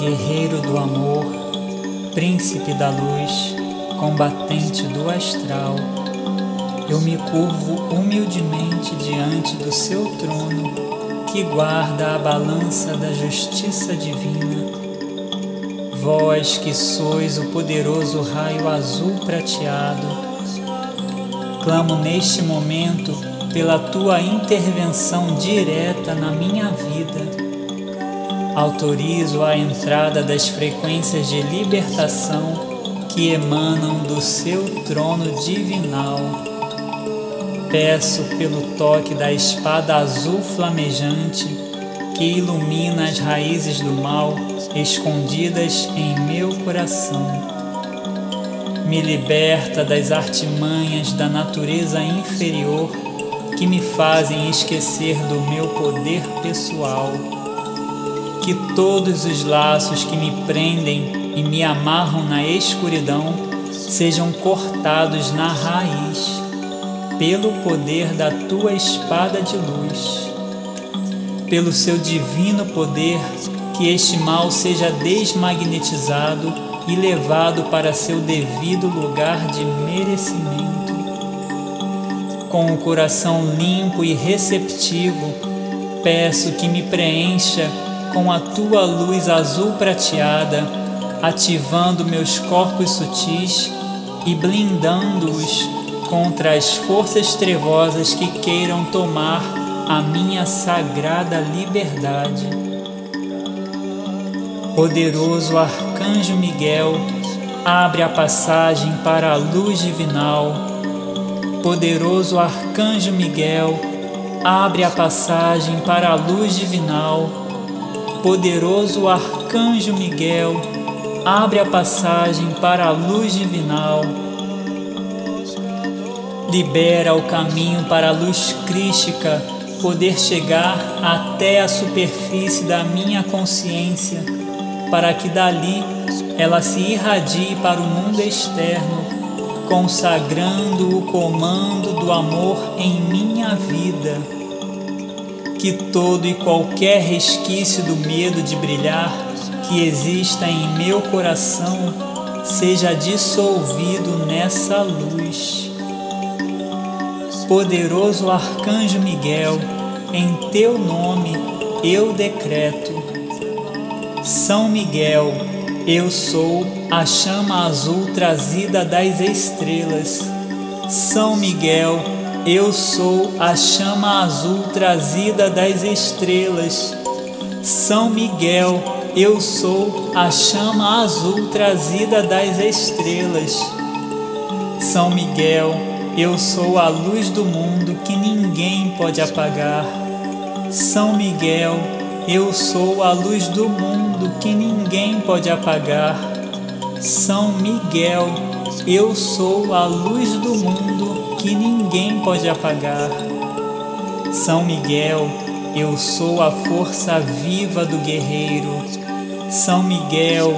guerreiro do amor, príncipe da luz, combatente do astral, eu me curvo humildemente diante do seu trono, que guarda a balança da justiça divina. Vós que sois o poderoso raio azul prateado, clamo neste momento pela tua intervenção direta na minha vida. Autorizo a entrada das frequências de libertação que emanam do seu trono divinal. Peço pelo toque da espada azul flamejante que ilumina as raízes do mal escondidas em meu coração. Me liberta das artimanhas da natureza inferior que me fazem esquecer do meu poder pessoal. Que todos os laços que me prendem e me amarram na escuridão sejam cortados na raiz, pelo poder da tua espada de luz. Pelo seu divino poder, que este mal seja desmagnetizado e levado para seu devido lugar de merecimento com o coração limpo e receptivo, peço que me preencha com a tua luz azul prateada, ativando meus corpos sutis e blindando-os contra as forças trevosas que queiram tomar a minha sagrada liberdade. Poderoso Arcanjo Miguel, abre a passagem para a luz divinal Poderoso Arcanjo Miguel, abre a passagem para a luz divinal. Poderoso Arcanjo Miguel, abre a passagem para a luz divinal. Libera o caminho para a luz crística poder chegar até a superfície da minha consciência, para que dali ela se irradie para o mundo externo consagrando o comando do amor em minha vida. Que todo e qualquer resquício do medo de brilhar que exista em meu coração seja dissolvido nessa luz. Poderoso Arcanjo Miguel, em teu nome eu decreto. São Miguel, eu sou a chama azul trazida das estrelas. São Miguel, eu sou a chama azul trazida das estrelas. São Miguel, eu sou a chama azul trazida das estrelas. São Miguel, eu sou a luz do mundo que ninguém pode apagar. São Miguel, eu sou a luz do mundo que ninguém pode apagar. São Miguel, eu sou a luz do mundo que ninguém pode apagar. São Miguel, eu sou a força viva do guerreiro. São Miguel,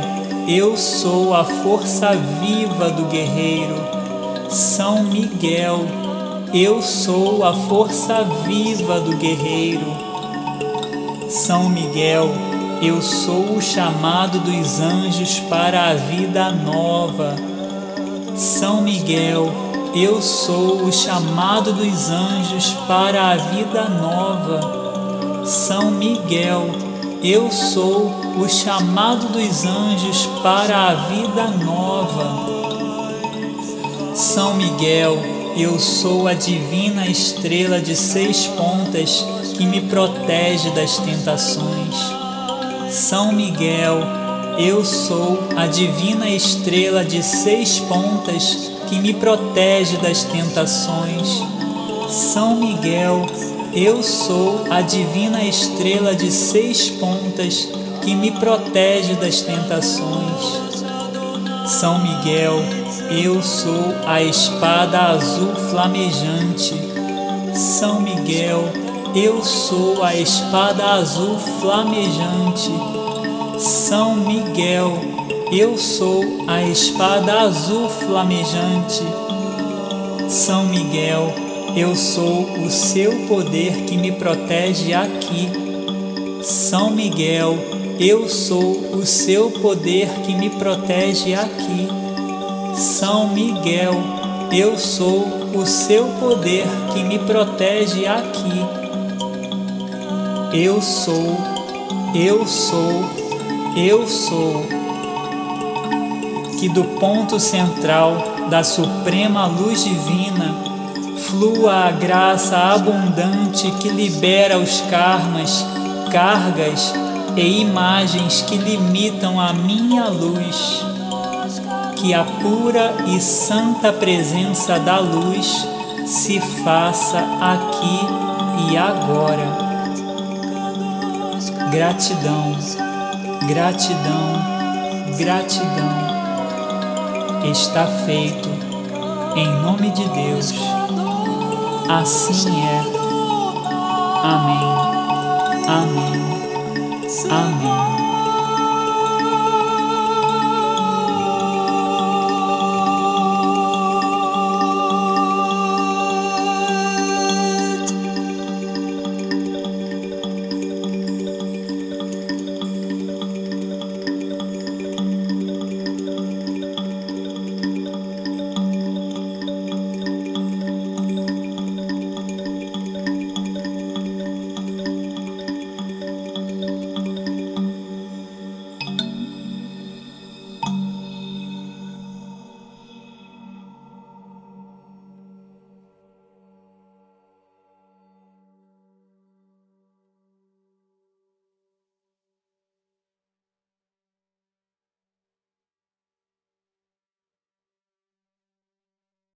eu sou a força viva do guerreiro. São Miguel, eu sou a força viva do guerreiro. São Miguel, eu sou o chamado dos anjos para a vida nova. São Miguel, eu sou o chamado dos anjos para a vida nova. São Miguel, eu sou o chamado dos anjos para a vida nova. São Miguel, eu sou a divina estrela de seis pontas que me protege das tentações. São Miguel, eu sou a divina estrela de seis pontas que me protege das tentações. São Miguel, eu sou a divina estrela de seis pontas que me protege das tentações. São Miguel, eu sou a espada azul flamejante. São Miguel, eu sou a espada azul flamejante. São Miguel, eu sou a espada azul flamejante. São Miguel, eu sou o seu poder que me protege aqui. São Miguel, eu sou o seu poder que me protege aqui. São Miguel, eu sou o seu poder que me protege aqui. Eu sou, eu sou, eu sou. Que do ponto central da suprema luz divina flua a graça abundante que libera os karmas, cargas e imagens que limitam a minha luz. Que a pura e santa presença da luz se faça aqui e agora. Gratidão, gratidão, gratidão. Está feito em nome de Deus. Assim é. Amém. Amém. Amém.